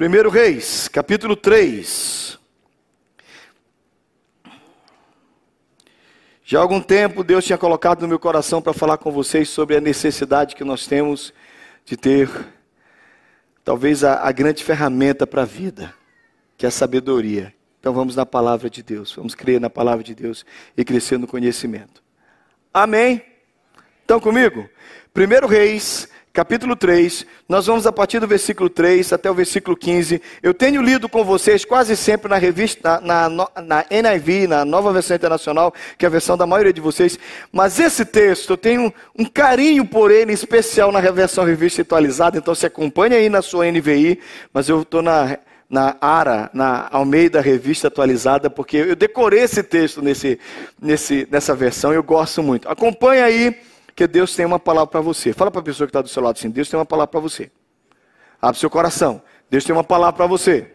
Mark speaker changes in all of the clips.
Speaker 1: 1 Reis, capítulo 3. Já há algum tempo Deus tinha colocado no meu coração para falar com vocês sobre a necessidade que nós temos de ter talvez a, a grande ferramenta para a vida, que é a sabedoria. Então vamos na palavra de Deus, vamos crer na palavra de Deus e crescer no conhecimento. Amém? Estão comigo? 1 Reis, capítulo 3, nós vamos a partir do versículo 3 até o versículo 15. Eu tenho lido com vocês quase sempre na revista, na, na, na, NIV, na nova versão internacional, que é a versão da maioria de vocês, mas esse texto eu tenho um, carinho por ele especial na versão revista atualizada, então se acompanha aí na sua NVI, mas eu estou na, na ARA, na Almeida Revista Atualizada, porque eu decorei esse texto nesse, nesse, nessa versão eu gosto muito. Acompanha aí que Deus tem uma palavra para você. Fala para a pessoa que está do seu lado assim: Deus tem uma palavra para você. Abre seu coração. Deus tem uma palavra para você.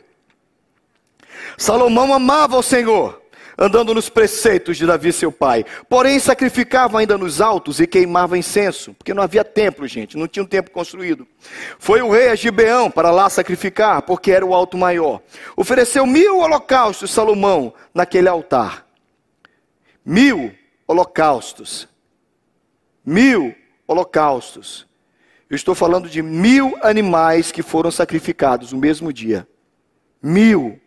Speaker 1: Salomão amava o Senhor, andando nos preceitos de Davi, seu pai. Porém, sacrificava ainda nos altos e queimava incenso, porque não havia templo, gente, não tinha um templo construído. Foi o rei a Gibeão para lá sacrificar, porque era o alto maior. Ofereceu mil holocaustos, Salomão, naquele altar. Mil holocaustos mil holocaustos. Eu estou falando de mil animais que foram sacrificados no mesmo dia. Mil.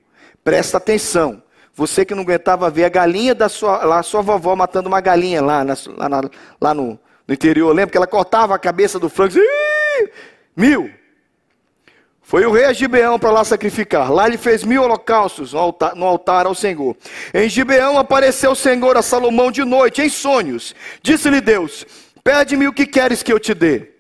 Speaker 1: Presta atenção. Você que não aguentava ver a galinha da sua, lá, sua vovó matando uma galinha lá, na, lá, na, lá no, no, interior, lembra que ela cortava a cabeça do frango? Mil. Foi o rei a Gibeão para lá sacrificar. Lá ele fez mil holocaustos no altar, no altar, ao Senhor. Em Gibeão apareceu o Senhor a Salomão de noite, em sonhos. Disse-lhe Deus: Pede-me o que queres que eu te dê.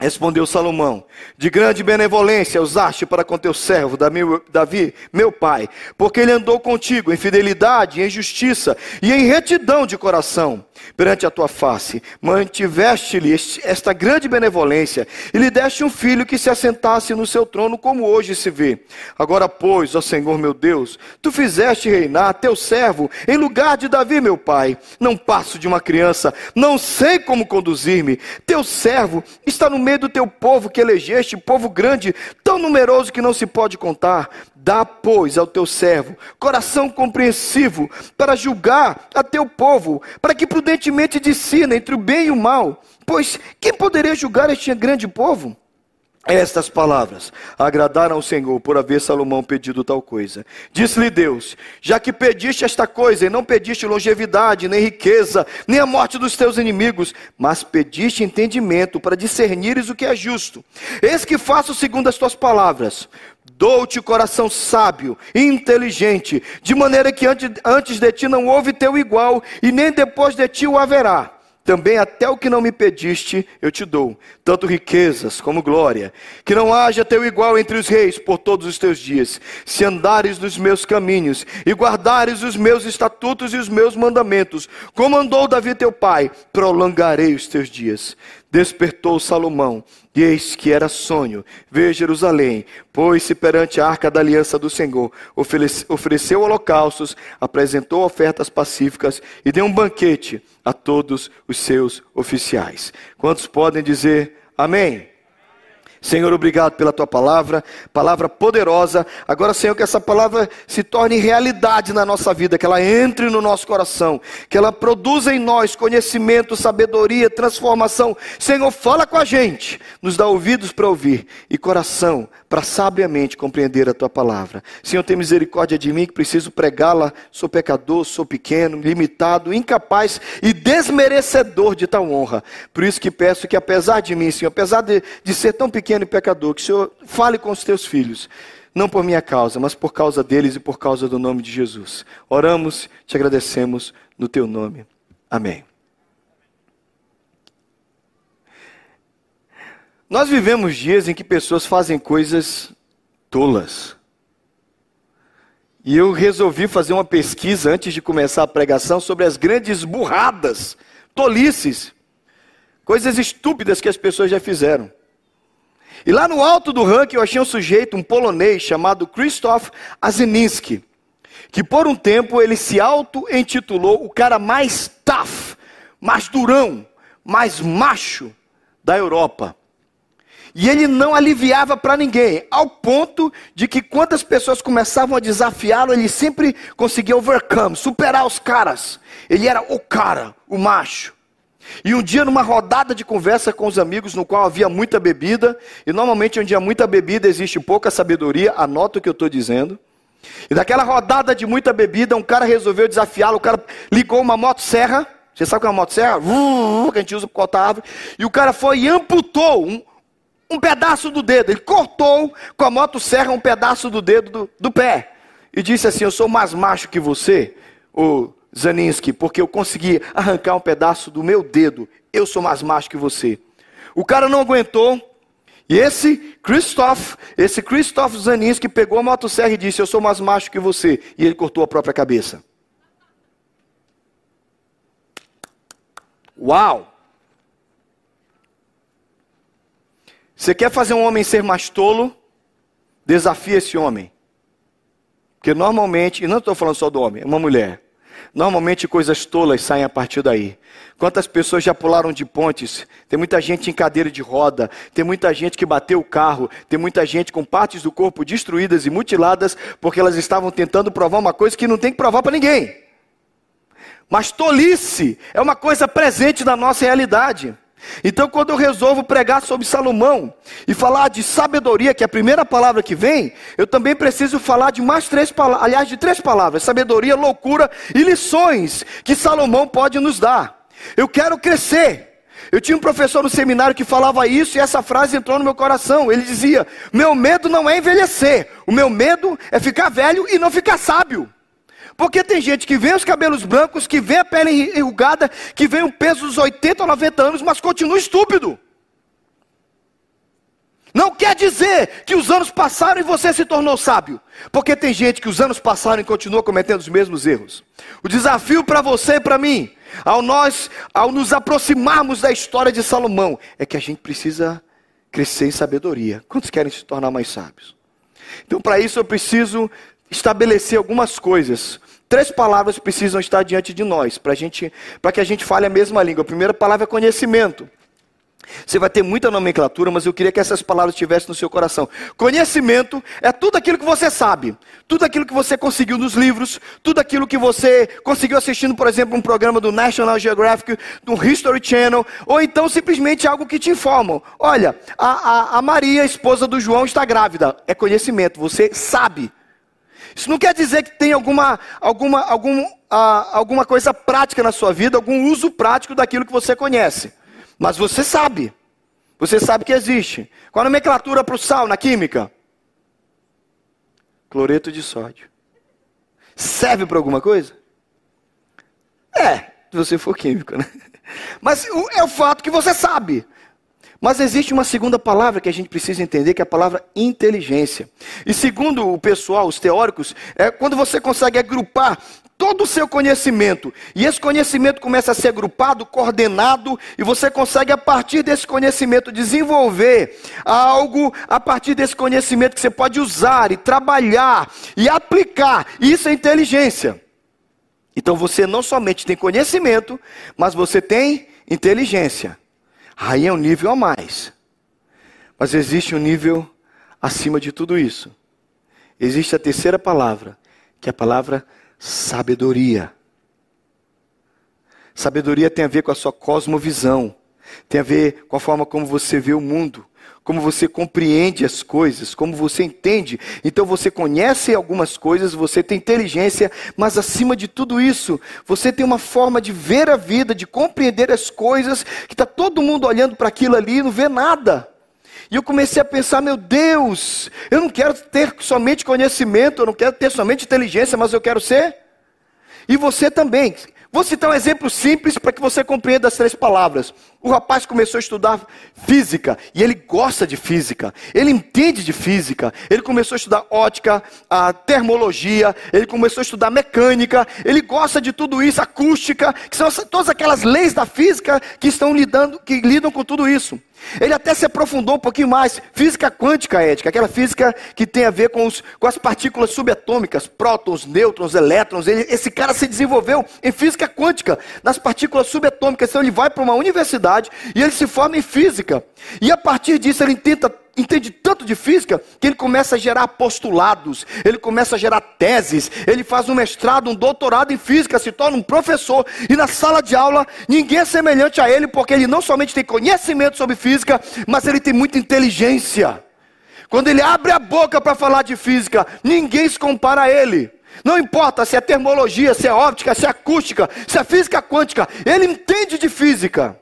Speaker 1: Respondeu Salomão: De grande benevolência usaste para com teu servo Davi, meu pai, porque ele andou contigo em fidelidade, em justiça e em retidão de coração perante a tua face. Mantiveste-lhe esta grande benevolência e lhe deste um filho que se assentasse no seu trono, como hoje se vê. Agora, pois, ó Senhor meu Deus, tu fizeste reinar teu servo em lugar de Davi, meu pai. Não passo de uma criança, não sei como conduzir-me. Teu servo está no meio do teu povo que elegeste, povo grande, tão numeroso que não se pode contar. Dá, pois, ao teu servo coração compreensivo para julgar a teu povo, para que prudentemente discina entre o bem e o mal. Pois quem poderia julgar este grande povo? Estas palavras agradaram ao Senhor por haver Salomão pedido tal coisa. Disse-lhe Deus: Já que pediste esta coisa, e não pediste longevidade, nem riqueza, nem a morte dos teus inimigos, mas pediste entendimento para discernires o que é justo. Eis que faço segundo as tuas palavras. Dou-te coração sábio inteligente, de maneira que antes de ti não houve teu igual, e nem depois de ti o haverá também até o que não me pediste eu te dou, tanto riquezas como glória. Que não haja teu igual entre os reis por todos os teus dias. Se andares nos meus caminhos e guardares os meus estatutos e os meus mandamentos, como andou Davi teu pai, prolongarei os teus dias. Despertou Salomão, e eis que era sonho ver Jerusalém, pôs-se perante a arca da aliança do Senhor, ofereceu holocaustos, apresentou ofertas pacíficas e deu um banquete a todos os seus oficiais. Quantos podem dizer amém? Senhor, obrigado pela tua palavra, palavra poderosa. Agora, Senhor, que essa palavra se torne realidade na nossa vida, que ela entre no nosso coração, que ela produza em nós conhecimento, sabedoria, transformação. Senhor, fala com a gente, nos dá ouvidos para ouvir e coração para sabiamente compreender a tua palavra. Senhor, tem misericórdia de mim que preciso pregá-la. Sou pecador, sou pequeno, limitado, incapaz e desmerecedor de tal honra. Por isso que peço que, apesar de mim, Senhor, apesar de, de ser tão pequeno e pecador, que o Senhor fale com os teus filhos. Não por minha causa, mas por causa deles e por causa do nome de Jesus. Oramos, te agradecemos no teu nome. Amém. Nós vivemos dias em que pessoas fazem coisas tolas. E eu resolvi fazer uma pesquisa antes de começar a pregação sobre as grandes burradas, tolices, coisas estúpidas que as pessoas já fizeram. E lá no alto do ranking eu achei um sujeito, um polonês chamado Krzysztof Azininski, que por um tempo ele se auto-intitulou o cara mais tough, mais durão, mais macho da Europa. E ele não aliviava para ninguém, ao ponto de que quando as pessoas começavam a desafiá-lo, ele sempre conseguia overcome, superar os caras. Ele era o cara, o macho. E um dia, numa rodada de conversa com os amigos, no qual havia muita bebida, e normalmente onde há muita bebida existe pouca sabedoria, anota o que eu estou dizendo. E naquela rodada de muita bebida, um cara resolveu desafiá-lo, o cara ligou uma motosserra, você sabe o que é uma motosserra? Que a gente usa para cortar árvore. E o cara foi e amputou um, um pedaço do dedo. Ele cortou com a motosserra um pedaço do dedo do, do pé. E disse assim: Eu sou mais macho que você, o Zaninski, porque eu consegui arrancar um pedaço do meu dedo. Eu sou mais macho que você. O cara não aguentou. E esse Christoph, esse Christoph Zaninski pegou a motosserra e disse: Eu sou mais macho que você. E ele cortou a própria cabeça. Uau! Você quer fazer um homem ser mais tolo? Desafia esse homem. Porque normalmente, e não estou falando só do homem, é uma mulher. Normalmente coisas tolas saem a partir daí. Quantas pessoas já pularam de pontes? Tem muita gente em cadeira de roda, tem muita gente que bateu o carro, tem muita gente com partes do corpo destruídas e mutiladas porque elas estavam tentando provar uma coisa que não tem que provar para ninguém. Mas tolice é uma coisa presente na nossa realidade. Então, quando eu resolvo pregar sobre Salomão e falar de sabedoria, que é a primeira palavra que vem, eu também preciso falar de mais três palavras, aliás, de três palavras: sabedoria, loucura e lições que Salomão pode nos dar. Eu quero crescer. Eu tinha um professor no seminário que falava isso e essa frase entrou no meu coração. Ele dizia: Meu medo não é envelhecer, o meu medo é ficar velho e não ficar sábio. Porque tem gente que vê os cabelos brancos, que vê a pele enrugada, que vê um peso dos 80 ou 90 anos, mas continua estúpido. Não quer dizer que os anos passaram e você se tornou sábio. Porque tem gente que os anos passaram e continua cometendo os mesmos erros. O desafio para você e para mim, ao nós, ao nos aproximarmos da história de Salomão, é que a gente precisa crescer em sabedoria. Quantos querem se tornar mais sábios? Então, para isso eu preciso estabelecer algumas coisas Três palavras precisam estar diante de nós para que a gente fale a mesma língua. A primeira palavra é conhecimento. Você vai ter muita nomenclatura, mas eu queria que essas palavras estivessem no seu coração. Conhecimento é tudo aquilo que você sabe, tudo aquilo que você conseguiu nos livros, tudo aquilo que você conseguiu assistindo, por exemplo, um programa do National Geographic, do History Channel, ou então simplesmente algo que te informam. Olha, a, a, a Maria, esposa do João, está grávida. É conhecimento, você sabe. Isso não quer dizer que tem alguma, alguma, algum, ah, alguma coisa prática na sua vida, algum uso prático daquilo que você conhece. Mas você sabe. Você sabe que existe. Qual a nomenclatura para o sal na química? Cloreto de sódio. Serve para alguma coisa? É, se você for químico, né? Mas é o fato que você sabe. Mas existe uma segunda palavra que a gente precisa entender, que é a palavra inteligência. E segundo o pessoal, os teóricos, é quando você consegue agrupar todo o seu conhecimento, e esse conhecimento começa a ser agrupado, coordenado, e você consegue, a partir desse conhecimento, desenvolver algo, a partir desse conhecimento que você pode usar e trabalhar e aplicar. Isso é inteligência. Então você não somente tem conhecimento, mas você tem inteligência. Aí é um nível a mais. Mas existe um nível acima de tudo isso. Existe a terceira palavra, que é a palavra sabedoria. Sabedoria tem a ver com a sua cosmovisão, tem a ver com a forma como você vê o mundo, como você compreende as coisas, como você entende. Então você conhece algumas coisas, você tem inteligência, mas acima de tudo isso, você tem uma forma de ver a vida, de compreender as coisas, que está todo mundo olhando para aquilo ali e não vê nada. E eu comecei a pensar, meu Deus, eu não quero ter somente conhecimento, eu não quero ter somente inteligência, mas eu quero ser. E você também. Vou citar um exemplo simples para que você compreenda as três palavras. O rapaz começou a estudar física e ele gosta de física, ele entende de física. Ele começou a estudar ótica, a termologia, ele começou a estudar mecânica, ele gosta de tudo isso, acústica, que são todas aquelas leis da física que estão lidando, que lidam com tudo isso. Ele até se aprofundou um pouquinho mais. Física quântica ética, aquela física que tem a ver com, os, com as partículas subatômicas, prótons, nêutrons, elétrons. Ele, esse cara se desenvolveu em física quântica, nas partículas subatômicas. Então ele vai para uma universidade e ele se forma em física. E a partir disso ele tenta entende tanto de física que ele começa a gerar postulados, ele começa a gerar teses, ele faz um mestrado, um doutorado em física, se torna um professor, e na sala de aula ninguém é semelhante a ele, porque ele não somente tem conhecimento sobre física, mas ele tem muita inteligência. Quando ele abre a boca para falar de física, ninguém se compara a ele. Não importa se é termologia, se é óptica, se é acústica, se é física quântica, ele entende de física.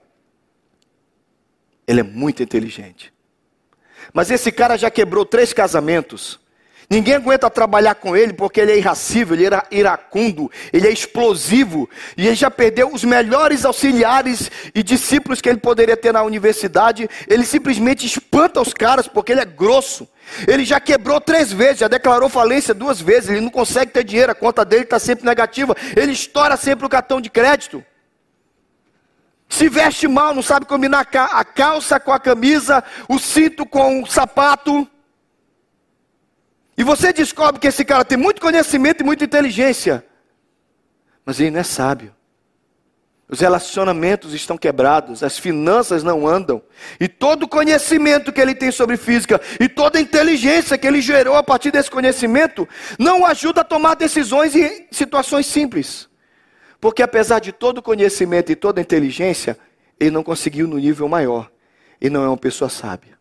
Speaker 1: Ele é muito inteligente. Mas esse cara já quebrou três casamentos. Ninguém aguenta trabalhar com ele porque ele é irracível, ele é iracundo, ele é explosivo. E ele já perdeu os melhores auxiliares e discípulos que ele poderia ter na universidade. Ele simplesmente espanta os caras porque ele é grosso. Ele já quebrou três vezes, já declarou falência duas vezes. Ele não consegue ter dinheiro, a conta dele está sempre negativa. Ele estoura sempre o cartão de crédito. Se veste mal, não sabe combinar a calça com a camisa, o cinto com o sapato. E você descobre que esse cara tem muito conhecimento e muita inteligência, mas ele não é sábio. Os relacionamentos estão quebrados, as finanças não andam, e todo o conhecimento que ele tem sobre física e toda a inteligência que ele gerou a partir desse conhecimento não ajuda a tomar decisões em situações simples. Porque apesar de todo conhecimento e toda inteligência, ele não conseguiu no nível maior. E não é uma pessoa sábia.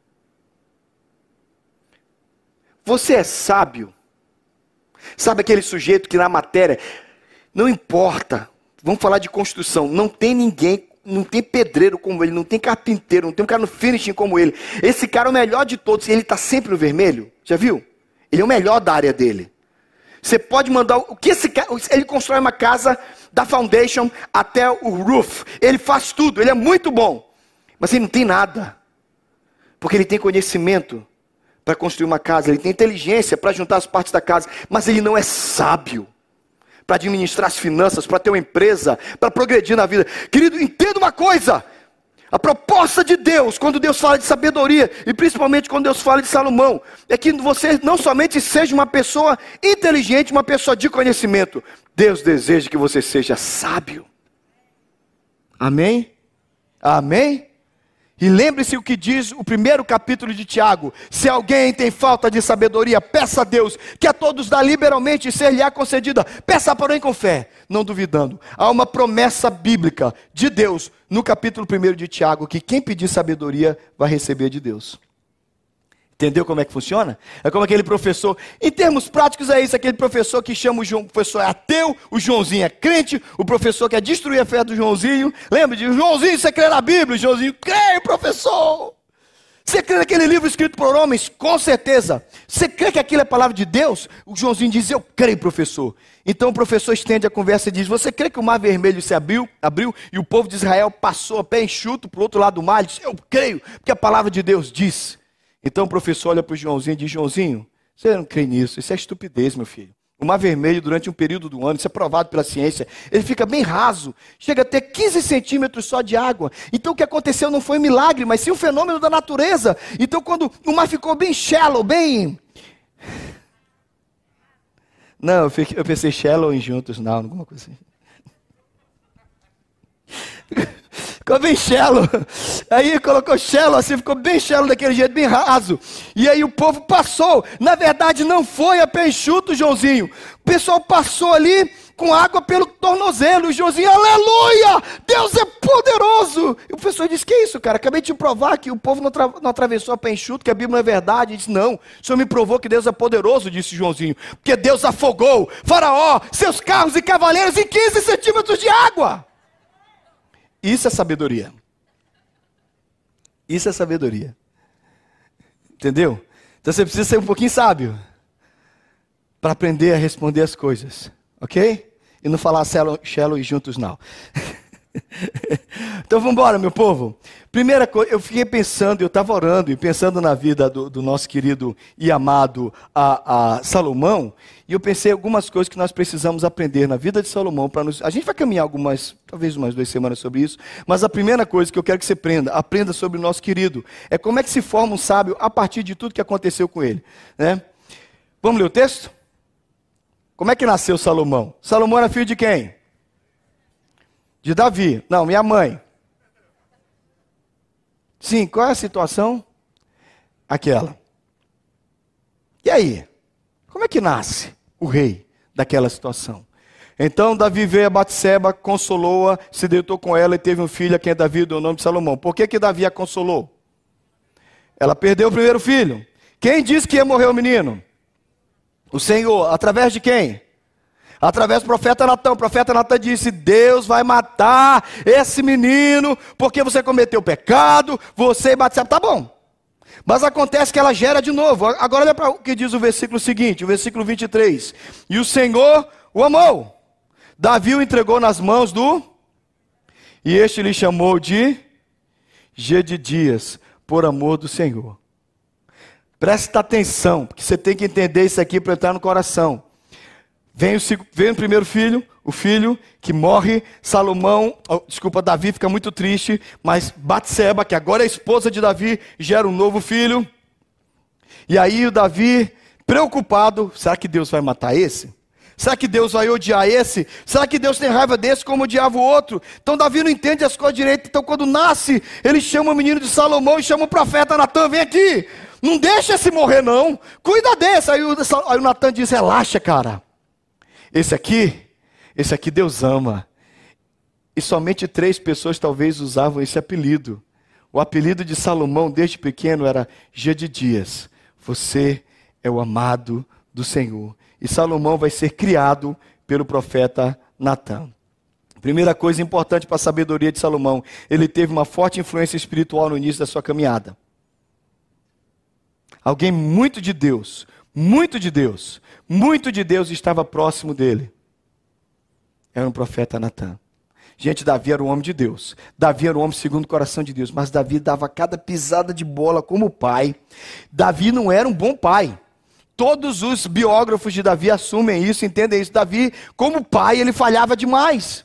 Speaker 1: Você é sábio? Sabe aquele sujeito que na matéria, não importa, vamos falar de construção, não tem ninguém, não tem pedreiro como ele, não tem carpinteiro, não tem um cara no finishing como ele. Esse cara é o melhor de todos, ele está sempre no vermelho, já viu? Ele é o melhor da área dele. Você pode mandar, o que esse cara, ele constrói uma casa da foundation até o roof. Ele faz tudo, ele é muito bom. Mas ele não tem nada. Porque ele tem conhecimento para construir uma casa, ele tem inteligência para juntar as partes da casa, mas ele não é sábio para administrar as finanças, para ter uma empresa, para progredir na vida. Querido, entenda uma coisa: a proposta de Deus, quando Deus fala de sabedoria, e principalmente quando Deus fala de Salomão, é que você não somente seja uma pessoa inteligente, uma pessoa de conhecimento. Deus deseja que você seja sábio. Amém? Amém? E lembre-se o que diz o primeiro capítulo de Tiago: se alguém tem falta de sabedoria, peça a Deus, que a todos dá liberalmente e ser-lhe-á concedida. Peça, porém, com fé, não duvidando. Há uma promessa bíblica de Deus no capítulo 1 de Tiago: que quem pedir sabedoria vai receber de Deus. Entendeu como é que funciona? É como aquele professor, em termos práticos é isso, aquele professor que chama o João, o professor é ateu, o Joãozinho é crente, o professor quer destruir a fé do Joãozinho. Lembra de Joãozinho, você crê na Bíblia? Joãozinho, creio, professor. Você crê naquele livro escrito por homens? Com certeza. Você crê que aquilo é palavra de Deus? O Joãozinho diz, eu creio, professor. Então o professor estende a conversa e diz, você crê que o mar vermelho se abriu, abriu e o povo de Israel passou a pé enxuto para o outro lado do mar? Ele diz, eu creio, porque a palavra de Deus diz. Então o professor olha para o Joãozinho e diz: Joãozinho, você não crê nisso? Isso é estupidez, meu filho. O mar vermelho, durante um período do ano, isso é provado pela ciência, ele fica bem raso, chega a ter 15 centímetros só de água. Então o que aconteceu não foi um milagre, mas sim um fenômeno da natureza. Então quando o mar ficou bem shallow, bem. Não, eu pensei shallow em juntos, não, alguma coisa assim. ficou bem shallow. Aí colocou shallow assim, ficou bem shallow daquele jeito, bem raso. E aí o povo passou. Na verdade, não foi a pé enxuto, Joãozinho. O pessoal passou ali com água pelo tornozelo. O Joãozinho, aleluia! Deus é poderoso! E o professor disse: Que isso, cara? Acabei de provar que o povo não, não atravessou a pé enxuto, que a Bíblia não é verdade. Ele disse: Não, o senhor me provou que Deus é poderoso, disse Joãozinho. Porque Deus afogou Faraó, seus carros e cavaleiros em 15 centímetros de água. Isso é sabedoria. Isso é sabedoria. Entendeu? Então você precisa ser um pouquinho sábio para aprender a responder as coisas, ok? E não falar shallow e juntos não. então vamos embora, meu povo. Primeira coisa, eu fiquei pensando, eu estava orando e pensando na vida do, do nosso querido e amado a, a, Salomão, e eu pensei algumas coisas que nós precisamos aprender na vida de Salomão para nos. A gente vai caminhar algumas, talvez umas duas semanas sobre isso, mas a primeira coisa que eu quero que você aprenda, aprenda sobre o nosso querido, é como é que se forma um sábio a partir de tudo que aconteceu com ele. Né? Vamos ler o texto? Como é que nasceu Salomão? Salomão era filho de quem? De Davi. Não, minha mãe. Sim, qual é a situação? Aquela. E aí? Como é que nasce o rei daquela situação? Então Davi veio a Batseba, consolou-a, se deitou com ela e teve um filho a quem Davi deu o nome de Salomão. Por que, que Davi a consolou? Ela perdeu o primeiro filho. Quem disse que ia morrer o menino? O Senhor, através de quem? Através do profeta Natan. O profeta Natan disse: Deus vai matar esse menino porque você cometeu pecado, você e Batseba. Tá bom. Mas acontece que ela gera de novo. Agora olha para o que diz o versículo seguinte, o versículo 23. E o Senhor o amou. Davi o entregou nas mãos do. E este lhe chamou de Gedidias, por amor do Senhor. Presta atenção, porque você tem que entender isso aqui para entrar no coração. Vem o, vem o primeiro filho, o filho que morre, Salomão, oh, desculpa, Davi fica muito triste, mas Batseba, que agora é esposa de Davi, gera um novo filho. E aí o Davi, preocupado, será que Deus vai matar esse? Será que Deus vai odiar esse? Será que Deus tem raiva desse como odiava o outro? Então Davi não entende as coisas direito. Então quando nasce, ele chama o menino de Salomão e chama o profeta Natan, vem aqui. Não deixa esse morrer não. Cuida desse. Aí o, aí o Natan diz, relaxa cara. Esse aqui, esse aqui Deus ama. E somente três pessoas talvez usavam esse apelido. O apelido de Salomão desde pequeno era Gedidias. Você é o amado do Senhor. E Salomão vai ser criado pelo profeta Natan. Primeira coisa importante para a sabedoria de Salomão, ele teve uma forte influência espiritual no início da sua caminhada. Alguém muito de Deus, muito de Deus, muito de Deus estava próximo dele. Era um profeta Natan. Gente, Davi era um homem de Deus. Davi era um homem segundo o coração de Deus. Mas Davi dava cada pisada de bola como pai. Davi não era um bom pai. Todos os biógrafos de Davi assumem isso, entendem isso. Davi, como pai, ele falhava demais.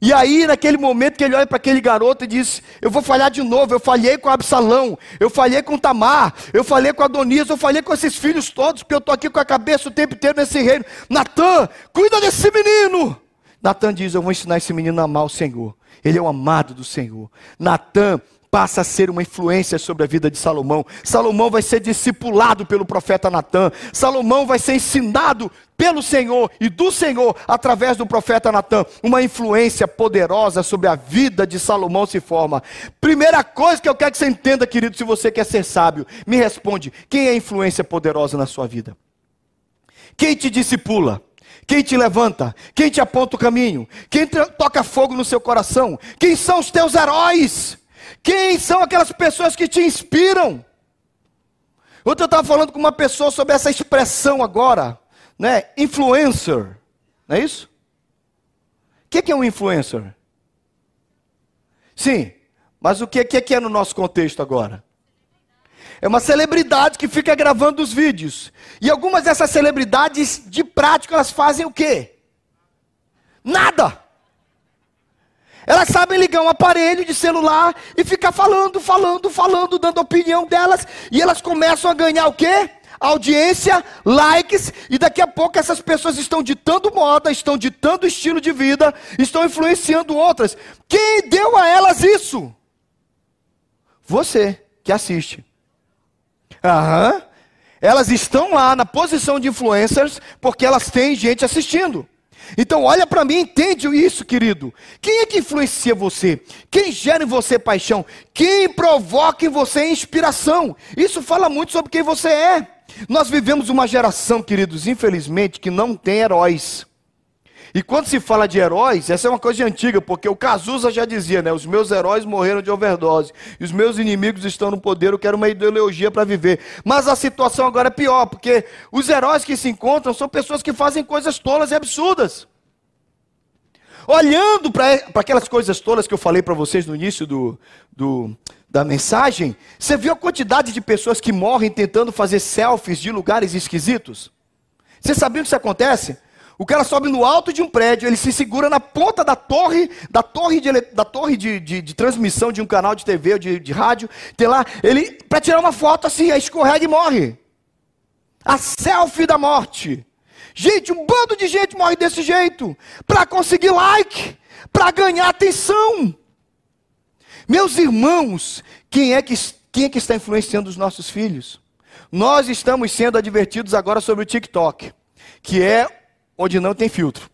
Speaker 1: E aí, naquele momento que ele olha para aquele garoto e diz: Eu vou falhar de novo. Eu falhei com Absalão, eu falhei com Tamar, eu falhei com Adonias, eu falhei com esses filhos todos, porque eu estou aqui com a cabeça o tempo inteiro nesse reino. Natan, cuida desse menino. Natan diz: Eu vou ensinar esse menino a amar o Senhor. Ele é o amado do Senhor. Natan passa a ser uma influência sobre a vida de Salomão. Salomão vai ser discipulado pelo profeta Natan. Salomão vai ser ensinado pelo Senhor e do Senhor através do profeta Natan. Uma influência poderosa sobre a vida de Salomão se forma. Primeira coisa que eu quero que você entenda, querido, se você quer ser sábio, me responde: quem é a influência poderosa na sua vida? Quem te discipula? Quem te levanta? Quem te aponta o caminho? Quem toca fogo no seu coração? Quem são os teus heróis? Quem são aquelas pessoas que te inspiram? Ontem eu estava falando com uma pessoa sobre essa expressão agora, né? Influencer, não é isso? O que, é um influencer? Sim, mas o que, que é no nosso contexto agora? É uma celebridade que fica gravando os vídeos. E algumas dessas celebridades, de prática, elas fazem o quê? Nada. Elas sabem ligar um aparelho de celular e ficar falando, falando, falando, dando opinião delas. E elas começam a ganhar o quê? Audiência, likes, e daqui a pouco essas pessoas estão ditando moda, estão ditando estilo de vida, estão influenciando outras. Quem deu a elas isso? Você que assiste. Aham. Elas estão lá na posição de influencers porque elas têm gente assistindo. Então olha para mim, entende isso, querido. Quem é que influencia você? Quem gera em você paixão? Quem provoca em você inspiração? Isso fala muito sobre quem você é. Nós vivemos uma geração, queridos, infelizmente, que não tem heróis. E quando se fala de heróis, essa é uma coisa antiga, porque o Cazuza já dizia, né? Os meus heróis morreram de overdose. E os meus inimigos estão no poder, eu quero uma ideologia para viver. Mas a situação agora é pior, porque os heróis que se encontram são pessoas que fazem coisas tolas e absurdas. olhando para aquelas coisas todas que eu falei para vocês no início do, do, da mensagem, você viu a quantidade de pessoas que morrem tentando fazer selfies de lugares esquisitos? Você sabia que isso acontece? O cara sobe no alto de um prédio, ele se segura na ponta da torre, da torre de, da torre de, de, de transmissão de um canal de TV ou de, de rádio, tem lá, ele, para tirar uma foto assim, aí escorrega e morre. A selfie da morte. Gente, um bando de gente morre desse jeito, para conseguir like, para ganhar atenção. Meus irmãos, quem é, que, quem é que está influenciando os nossos filhos? Nós estamos sendo advertidos agora sobre o TikTok, que é onde não tem filtro.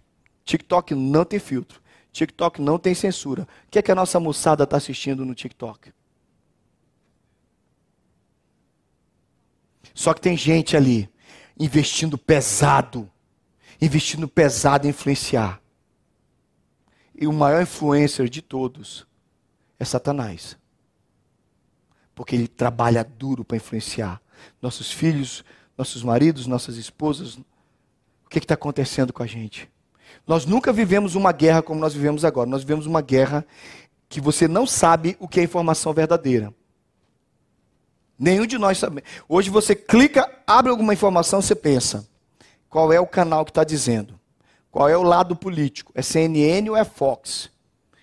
Speaker 1: TikTok não tem filtro. TikTok não tem censura. O que é que a nossa moçada está assistindo no TikTok? Só que tem gente ali investindo pesado, investindo pesado em influenciar. E o maior influencer de todos é Satanás. Porque ele trabalha duro para influenciar nossos filhos, nossos maridos, nossas esposas, que está acontecendo com a gente? Nós nunca vivemos uma guerra como nós vivemos agora. Nós vivemos uma guerra que você não sabe o que é informação verdadeira. Nenhum de nós sabe. Hoje você clica, abre alguma informação, você pensa: qual é o canal que está dizendo? Qual é o lado político? É CNN ou é Fox?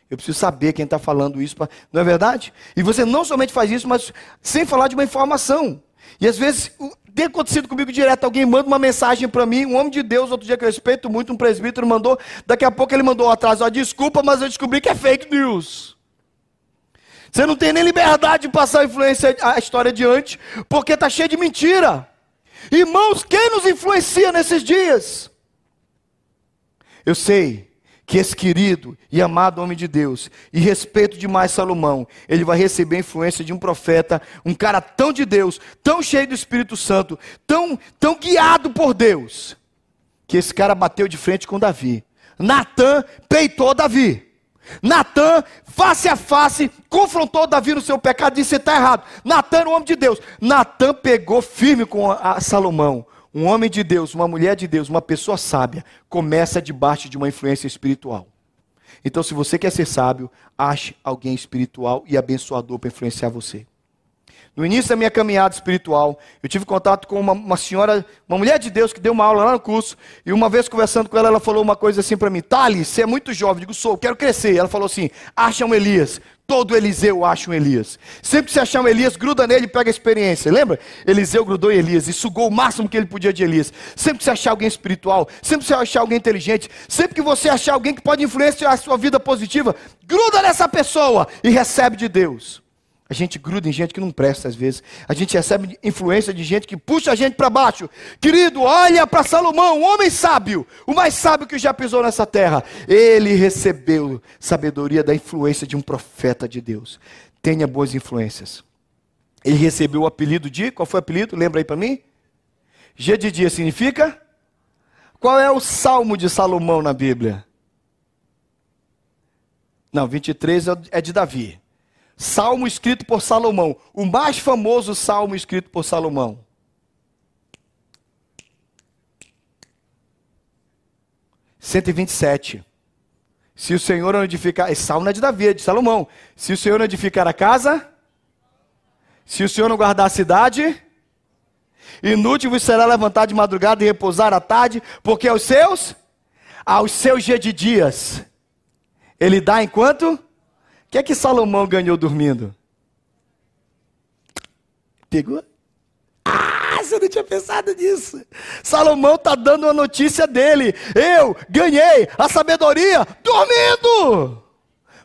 Speaker 1: Eu preciso saber quem está falando isso. Pra... Não é verdade? E você não somente faz isso, mas sem falar de uma informação. E às vezes tem acontecido comigo direto. Alguém manda uma mensagem para mim, um homem de Deus, outro dia que eu respeito muito, um presbítero mandou. Daqui a pouco ele mandou atrás, ó, desculpa, mas eu descobri que é fake news. Você não tem nem liberdade de passar a influência, a história adiante, porque está cheio de mentira. Irmãos, quem nos influencia nesses dias? Eu sei que esse querido e amado homem de Deus, e respeito demais Salomão, ele vai receber a influência de um profeta, um cara tão de Deus, tão cheio do Espírito Santo, tão, tão guiado por Deus, que esse cara bateu de frente com Davi. Natan peitou Davi. Natan, face a face, confrontou Davi no seu pecado e disse: Você está errado. Natan era um homem de Deus. Natan pegou firme com a Salomão. Um homem de Deus, uma mulher de Deus, uma pessoa sábia, começa debaixo de uma influência espiritual. Então, se você quer ser sábio, ache alguém espiritual e abençoador para influenciar você. No início da minha caminhada espiritual, eu tive contato com uma, uma, senhora, uma mulher de Deus que deu uma aula lá no curso, e uma vez conversando com ela, ela falou uma coisa assim para mim: Thales, você é muito jovem. Eu digo, sou, quero crescer. Ela falou assim: acha um Elias. Todo Eliseu acha um Elias. Sempre que você achar um Elias, gruda nele e pega a experiência. Lembra? Eliseu grudou em Elias e sugou o máximo que ele podia de Elias. Sempre que você achar alguém espiritual, sempre que você achar alguém inteligente, sempre que você achar alguém que pode influenciar a sua vida positiva, gruda nessa pessoa e recebe de Deus. A gente gruda em gente que não presta às vezes. A gente recebe influência de gente que puxa a gente para baixo. Querido, olha para Salomão, um homem sábio, o mais sábio que já pisou nessa terra. Ele recebeu sabedoria da influência de um profeta de Deus. Tenha boas influências. Ele recebeu o apelido de, qual foi o apelido? Lembra aí para mim? G de dia significa? Qual é o salmo de Salomão na Bíblia? Não, 23 é de Davi salmo escrito por Salomão, o mais famoso salmo escrito por Salomão. Cento e vinte e sete. Se o Senhor não edificar, esse salmo não é de Davi, é de Salomão. Se o Senhor não edificar a casa, se o Senhor não guardar a cidade, inútil vos será levantar de madrugada e repousar à tarde, porque aos seus, aos seus dias de dias, ele dá enquanto que é que Salomão ganhou dormindo? Pegou? Ah, você não tinha pensado nisso. Salomão está dando a notícia dele. Eu ganhei a sabedoria dormindo.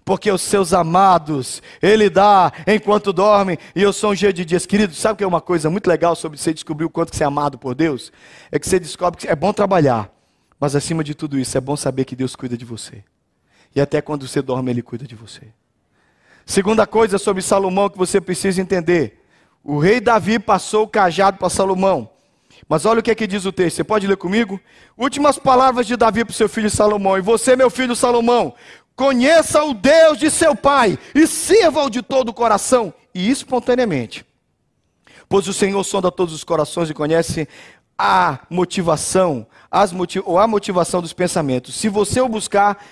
Speaker 1: Porque os seus amados, Ele dá enquanto dormem, e eu sou um dia de dias. Querido, sabe o que é uma coisa muito legal sobre você descobrir o quanto que você é amado por Deus? É que você descobre que é bom trabalhar, mas acima de tudo isso, é bom saber que Deus cuida de você. E até quando você dorme, Ele cuida de você. Segunda coisa sobre Salomão que você precisa entender: o rei Davi passou o cajado para Salomão. Mas olha o que, é que diz o texto, você pode ler comigo? Últimas palavras de Davi para seu filho Salomão. E você, meu filho Salomão, conheça o Deus de seu pai e sirva-o de todo o coração e espontaneamente. Pois o Senhor sonda todos os corações e conhece a motivação, as motiv ou a motivação dos pensamentos. Se você o buscar,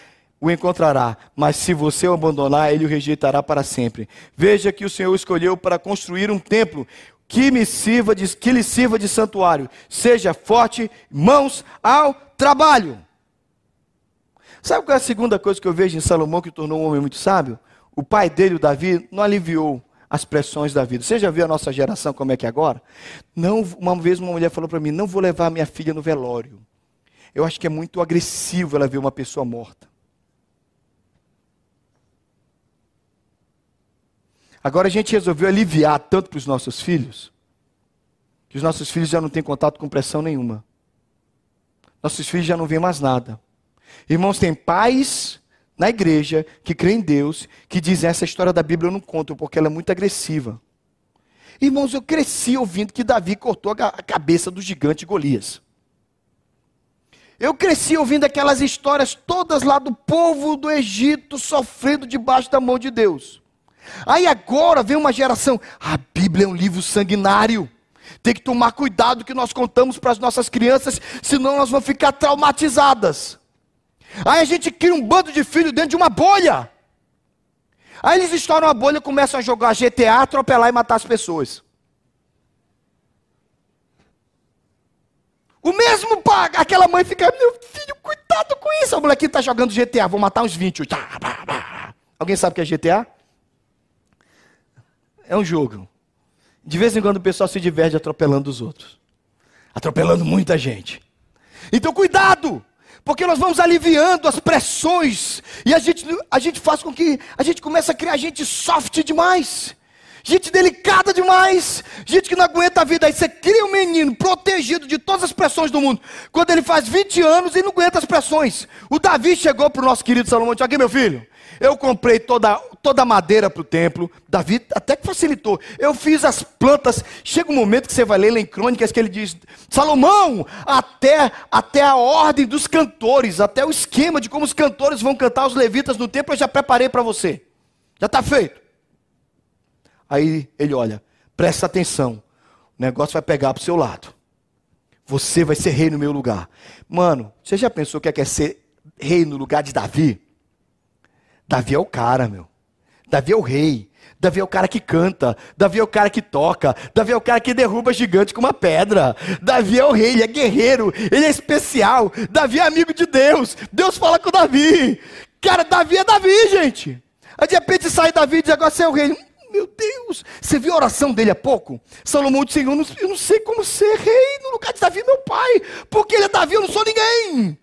Speaker 1: o encontrará, mas se você o abandonar, ele o rejeitará para sempre. Veja que o Senhor escolheu para construir um templo que me sirva de, que lhe sirva de santuário. Seja forte, mãos ao trabalho. Sabe qual é a segunda coisa que eu vejo em Salomão que tornou um homem muito sábio? O pai dele, o Davi, não aliviou as pressões da vida. Você já viu a nossa geração como é que é agora? Não, uma vez uma mulher falou para mim: "Não vou levar minha filha no velório". Eu acho que é muito agressivo ela ver uma pessoa morta. Agora a gente resolveu aliviar tanto para os nossos filhos, que os nossos filhos já não têm contato com pressão nenhuma. Nossos filhos já não veem mais nada. Irmãos, tem pais na igreja que creem em Deus, que dizem essa história da Bíblia eu não conto porque ela é muito agressiva. Irmãos, eu cresci ouvindo que Davi cortou a cabeça do gigante Golias. Eu cresci ouvindo aquelas histórias todas lá do povo do Egito sofrendo debaixo da mão de Deus. Aí agora vem uma geração, a Bíblia é um livro sanguinário. Tem que tomar cuidado que nós contamos para as nossas crianças, senão elas vão ficar traumatizadas. Aí a gente cria um bando de filhos dentro de uma bolha. Aí eles estouram a bolha e começam a jogar GTA, atropelar e matar as pessoas. O mesmo pai, aquela mãe fica, meu filho, cuidado com isso. A molequinha está jogando GTA, vou matar uns 20. Alguém sabe o que é GTA? É um jogo. De vez em quando o pessoal se diverte atropelando os outros. Atropelando muita gente. Então cuidado! Porque nós vamos aliviando as pressões e a gente, a gente faz com que a gente comece a criar gente soft demais. Gente delicada demais, gente que não aguenta a vida. Aí você cria um menino protegido de todas as pressões do mundo. Quando ele faz 20 anos, ele não aguenta as pressões. O Davi chegou para o nosso querido Salomão e disse: Aqui, meu filho, eu comprei toda, toda a madeira para o templo. Davi até que facilitou. Eu fiz as plantas. Chega um momento que você vai ler lá em crônicas que ele diz: Salomão, até, até a ordem dos cantores, até o esquema de como os cantores vão cantar os levitas no templo, eu já preparei para você. Já está feito. Aí ele olha, presta atenção. O negócio vai pegar para o seu lado. Você vai ser rei no meu lugar. Mano, você já pensou que é, que é ser rei no lugar de Davi? Davi é o cara, meu. Davi é o rei. Davi é o cara que canta. Davi é o cara que toca. Davi é o cara que derruba gigante com uma pedra. Davi é o rei, ele é guerreiro, ele é especial. Davi é amigo de Deus. Deus fala com Davi. Cara, Davi é Davi, gente. Aí de repente sai Davi e diz: agora você é o rei. Meu Deus, você viu a oração dele há pouco? Salomão disse: não, eu não sei como ser rei no lugar de Davi, meu pai, porque ele é Davi, eu não sou ninguém.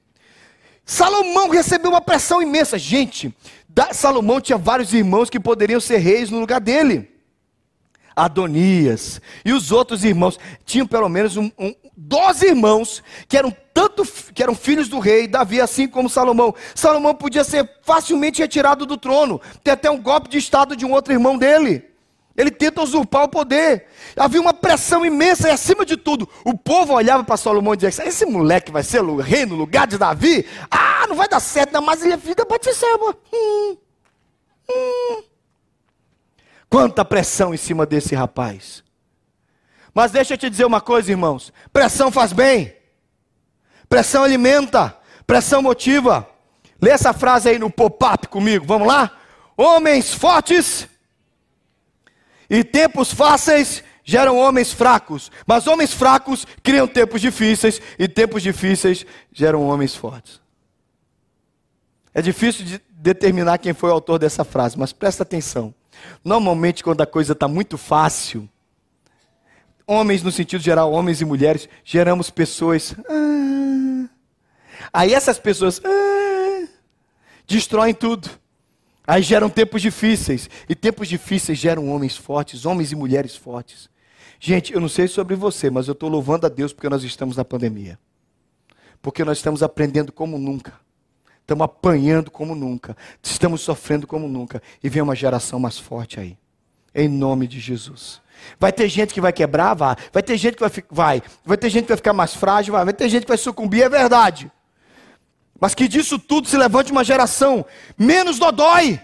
Speaker 1: Salomão recebeu uma pressão imensa. Gente, Salomão tinha vários irmãos que poderiam ser reis no lugar dele. Adonias e os outros irmãos tinham pelo menos um, um, 12 irmãos que eram tanto que eram filhos do rei Davi, assim como Salomão. Salomão podia ser facilmente retirado do trono. Tem até um golpe de estado de um outro irmão dele. Ele tenta usurpar o poder. Havia uma pressão imensa e, acima de tudo, o povo olhava para Salomão e dizia: Esse moleque vai ser o rei no lugar de Davi? Ah, não vai dar certo, não, mas ele é filho da Batseba. Hum, hum. Quanta pressão em cima desse rapaz. Mas deixa eu te dizer uma coisa, irmãos: pressão faz bem, pressão alimenta, pressão motiva. Lê essa frase aí no pop-up comigo, vamos lá? Homens fortes e tempos fáceis geram homens fracos, mas homens fracos criam tempos difíceis, e tempos difíceis geram homens fortes. É difícil de determinar quem foi o autor dessa frase, mas presta atenção. Normalmente, quando a coisa está muito fácil, homens no sentido geral, homens e mulheres, geramos pessoas. Ah, aí essas pessoas ah, destroem tudo. Aí geram tempos difíceis. E tempos difíceis geram homens fortes, homens e mulheres fortes. Gente, eu não sei sobre você, mas eu estou louvando a Deus porque nós estamos na pandemia. Porque nós estamos aprendendo como nunca. Estamos apanhando como nunca. Estamos sofrendo como nunca. E vem uma geração mais forte aí. Em nome de Jesus. Vai ter gente que vai quebrar, vai. Vai ter gente que vai, vai. Vai ter gente que vai ficar mais frágil, vai. Vai ter gente que vai sucumbir, é verdade. Mas que disso tudo se levante uma geração menos dodói,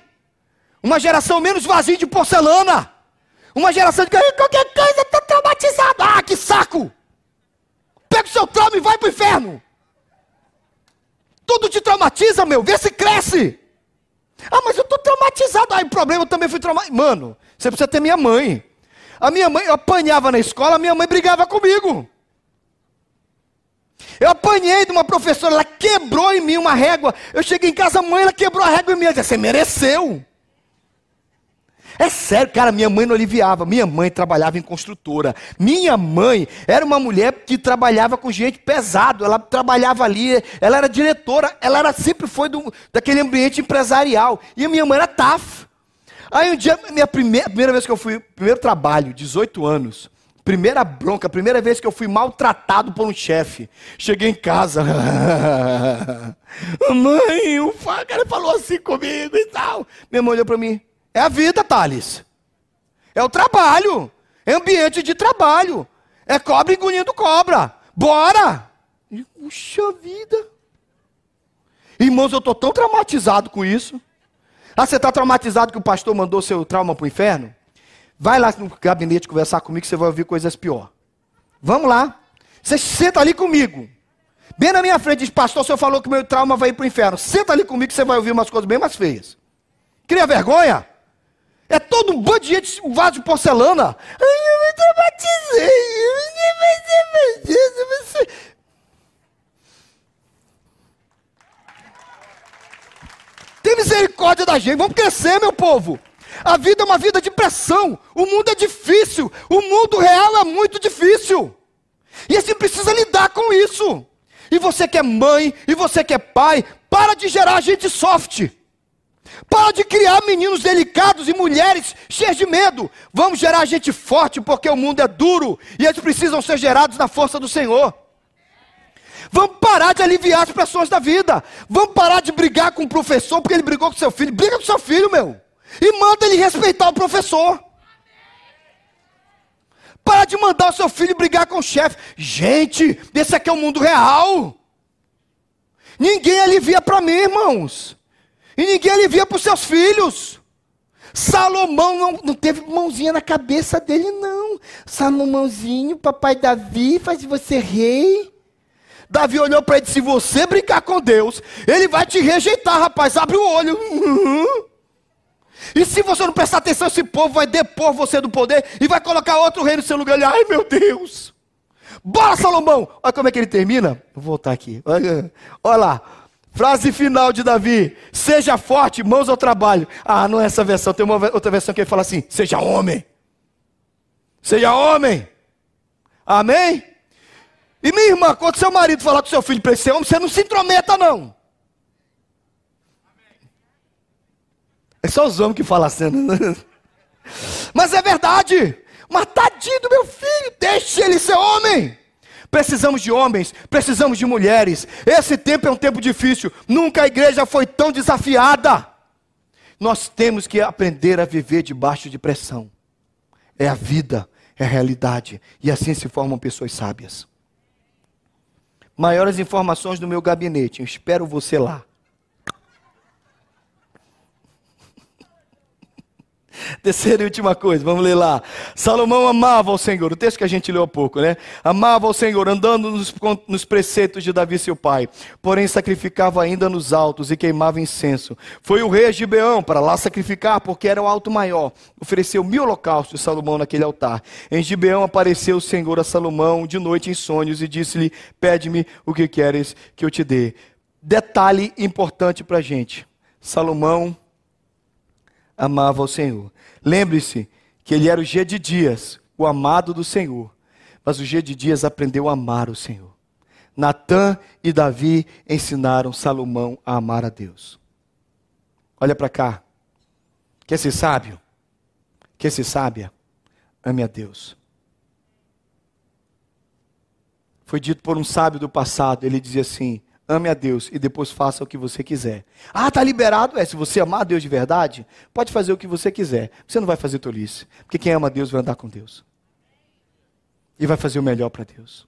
Speaker 1: uma geração menos vazia de porcelana, uma geração de qualquer coisa está traumatizada. Ah, que saco! Pega o seu trauma e vai para o inferno. Tudo te traumatiza, meu. Vê se cresce. Ah, mas eu estou traumatizado. Aí o problema eu também fui traumatizado. Mano, você precisa ter minha mãe. A minha mãe, eu apanhava na escola, a minha mãe brigava comigo. Eu apanhei de uma professora, ela quebrou em mim uma régua. Eu cheguei em casa, a mãe, ela quebrou a régua em mim. Ela disse, você mereceu. É sério, cara, minha mãe não aliviava. Minha mãe trabalhava em construtora. Minha mãe era uma mulher que trabalhava com gente pesado. Ela trabalhava ali, ela era diretora, ela era, sempre foi do, daquele ambiente empresarial. E a minha mãe era tough. Aí um dia, minha primeira, primeira vez que eu fui, primeiro trabalho, 18 anos, primeira bronca, primeira vez que eu fui maltratado por um chefe. Cheguei em casa. mãe, o cara falou assim comigo e tal. Minha mãe olhou para mim. É a vida, Thales. É o trabalho. É ambiente de trabalho. É cobra engolindo cobra. Bora! Puxa vida. Irmãos, eu estou tão traumatizado com isso. Ah, você está traumatizado que o pastor mandou seu trauma para o inferno? Vai lá no gabinete conversar comigo você vai ouvir coisas pior. Vamos lá. Você senta ali comigo. Bem na minha frente, diz, pastor, o senhor falou que meu trauma vai ir para o inferno. Senta ali comigo que você vai ouvir umas coisas bem mais feias. Cria vergonha? É todo um bando de gente, um vaso de porcelana. Ai, eu me traumatizei. Tem misericórdia da gente. Vamos crescer, meu povo. A vida é uma vida de pressão. O mundo é difícil. O mundo real é muito difícil. E a gente precisa lidar com isso. E você que é mãe, e você que é pai, para de gerar gente soft. Para de criar meninos delicados e mulheres cheias de medo. Vamos gerar gente forte, porque o mundo é duro e eles precisam ser gerados na força do Senhor. Vamos parar de aliviar as pressões da vida. Vamos parar de brigar com o professor porque ele brigou com seu filho. Briga com seu filho, meu. E manda ele respeitar o professor. Para de mandar o seu filho brigar com o chefe. Gente, esse aqui é o mundo real. Ninguém alivia para mim, irmãos. E ninguém alivia para os seus filhos. Salomão não, não, teve mãozinha na cabeça dele, não. Salomãozinho, papai Davi, faz você rei. Davi olhou para ele e disse: Se você brincar com Deus, ele vai te rejeitar, rapaz. Abre o olho. E se você não prestar atenção, esse povo vai depor você do poder e vai colocar outro rei no seu lugar. Ele, Ai, meu Deus. Bora, Salomão. Olha como é que ele termina. Vou voltar aqui. Olha, olha lá. Frase final de Davi: Seja forte, mãos ao trabalho. Ah, não é essa versão. Tem uma outra versão que ele fala assim: Seja homem. Seja homem. Amém? E minha irmã, quando seu marido falar com seu filho para ele ser homem, você não se intrometa, não. É só os homens que falam assim. Né? Mas é verdade. Mas tadinho do meu filho, deixe ele ser homem. Precisamos de homens, precisamos de mulheres. Esse tempo é um tempo difícil. Nunca a igreja foi tão desafiada. Nós temos que aprender a viver debaixo de pressão. É a vida, é a realidade. E assim se formam pessoas sábias. Maiores informações no meu gabinete. Eu espero você lá. Terceira e última coisa, vamos ler lá. Salomão amava o Senhor, o texto que a gente leu há pouco, né? Amava o Senhor, andando nos, nos preceitos de Davi, seu pai. Porém, sacrificava ainda nos altos e queimava incenso. Foi o rei a Gibeão para lá sacrificar, porque era o alto maior. Ofereceu mil holocaustos Salomão naquele altar. Em Gibeão apareceu o Senhor a Salomão de noite em sonhos e disse-lhe: Pede-me o que queres que eu te dê. Detalhe importante para a gente: Salomão amava o Senhor. Lembre-se que ele era o G de Dias, o amado do Senhor. Mas o G de Dias aprendeu a amar o Senhor. Natã e Davi ensinaram Salomão a amar a Deus. Olha para cá. Quer ser sábio? Quer ser sábia? Ame a Deus. Foi dito por um sábio do passado, ele dizia assim: ame a Deus e depois faça o que você quiser. Ah, tá liberado? É, se você amar a Deus de verdade, pode fazer o que você quiser. Você não vai fazer tolice. Porque quem ama a Deus vai andar com Deus. E vai fazer o melhor para Deus.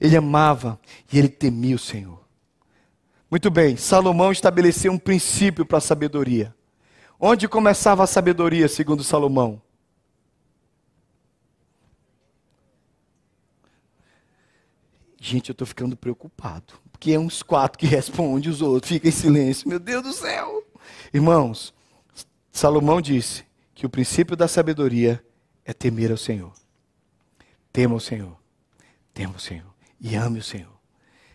Speaker 1: Ele amava e ele temia o Senhor. Muito bem, Salomão estabeleceu um princípio para a sabedoria. Onde começava a sabedoria, segundo Salomão? Gente, eu estou ficando preocupado. Porque é uns quatro que respondem, os outros ficam em silêncio. Meu Deus do céu! Irmãos, Salomão disse que o princípio da sabedoria é temer ao Senhor. Tema o Senhor. Tema o Senhor. E ame o Senhor.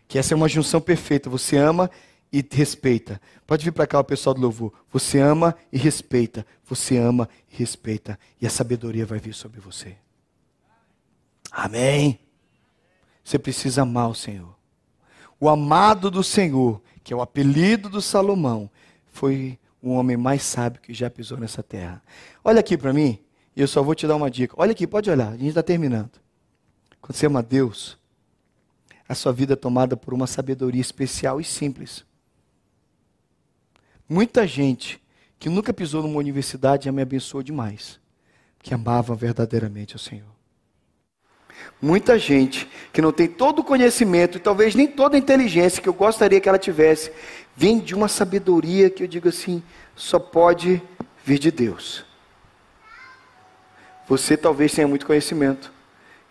Speaker 1: Que essa é uma junção perfeita. Você ama e respeita. Pode vir para cá o pessoal do louvor. Você ama e respeita. Você ama e respeita. E a sabedoria vai vir sobre você. Amém. Você precisa amar o Senhor. O amado do Senhor, que é o apelido do Salomão, foi o homem mais sábio que já pisou nessa terra. Olha aqui para mim, e eu só vou te dar uma dica. Olha aqui, pode olhar, a gente está terminando. Quando você ama Deus, a sua vida é tomada por uma sabedoria especial e simples. Muita gente que nunca pisou numa universidade já me abençoou demais, que amava verdadeiramente o Senhor. Muita gente que não tem todo o conhecimento e talvez nem toda a inteligência que eu gostaria que ela tivesse, vem de uma sabedoria que eu digo assim, só pode vir de Deus. Você talvez tenha muito conhecimento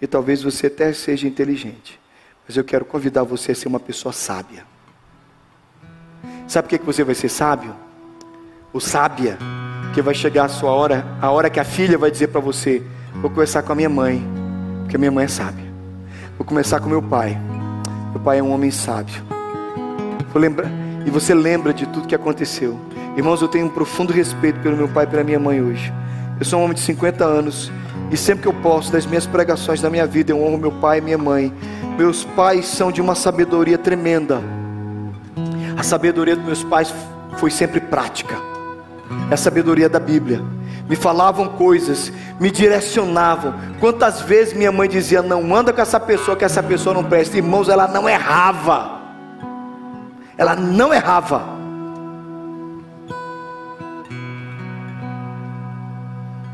Speaker 1: e talvez você até seja inteligente, mas eu quero convidar você a ser uma pessoa sábia. Sabe por que você vai ser sábio? O sábia, que vai chegar a sua hora, a hora que a filha vai dizer para você: Vou conversar com a minha mãe porque minha mãe é sábia. Vou começar com meu pai. Meu pai é um homem sábio. Vou lembrar, e você lembra de tudo que aconteceu. Irmãos, eu tenho um profundo respeito pelo meu pai e pela minha mãe hoje. Eu sou um homem de 50 anos e sempre que eu posso, das minhas pregações da minha vida, eu honro meu pai e minha mãe. Meus pais são de uma sabedoria tremenda. A sabedoria dos meus pais foi sempre prática. É a sabedoria da Bíblia me falavam coisas, me direcionavam. Quantas vezes minha mãe dizia: Não anda com essa pessoa, que essa pessoa não presta. Irmãos, ela não errava. Ela não errava.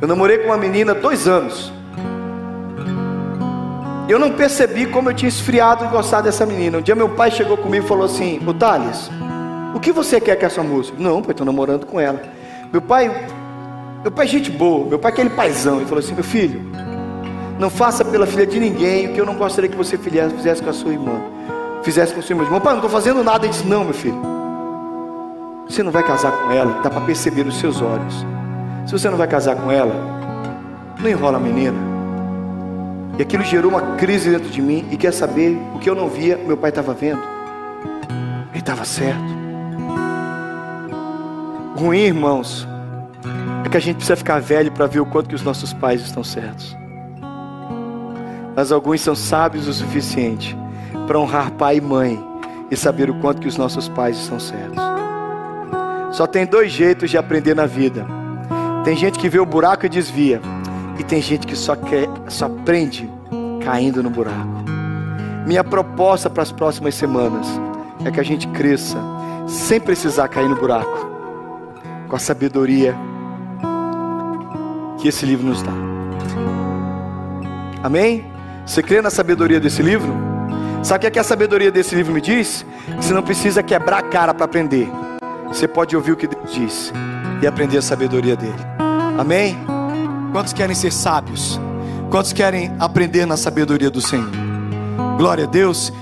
Speaker 1: Eu namorei com uma menina dois anos. Eu não percebi como eu tinha esfriado e gostado dessa menina. Um dia meu pai chegou comigo e falou assim: Ô Thales, o que você quer com essa moça? Não, pai, estou namorando com ela. Meu pai meu pai é gente boa, meu pai é aquele paizão. Ele falou assim: meu filho, não faça pela filha de ninguém o que eu não gostaria que você fizesse com a sua irmã. Fizesse com o seu irmão. Pai, não estou fazendo nada. Ele disse: não, meu filho. Você não vai casar com ela, dá para perceber nos seus olhos. Se você não vai casar com ela, não enrola a menina. E aquilo gerou uma crise dentro de mim. E quer saber o que eu não via, meu pai estava vendo. Ele estava certo. Ruim, irmãos, que a gente precisa ficar velho para ver o quanto que os nossos pais estão certos. Mas alguns são sábios o suficiente para honrar pai e mãe e saber o quanto que os nossos pais estão certos. Só tem dois jeitos de aprender na vida. Tem gente que vê o buraco e desvia, e tem gente que só quer, só aprende caindo no buraco. Minha proposta para as próximas semanas é que a gente cresça sem precisar cair no buraco, com a sabedoria que esse livro nos dá. Amém? Você crê na sabedoria desse livro? Sabe o que, é a sabedoria desse livro me diz? Que você não precisa quebrar a cara para aprender. Você pode ouvir o que Deus diz e aprender a sabedoria dele. Amém? Quantos querem ser sábios? Quantos querem aprender na sabedoria do Senhor? Glória a Deus.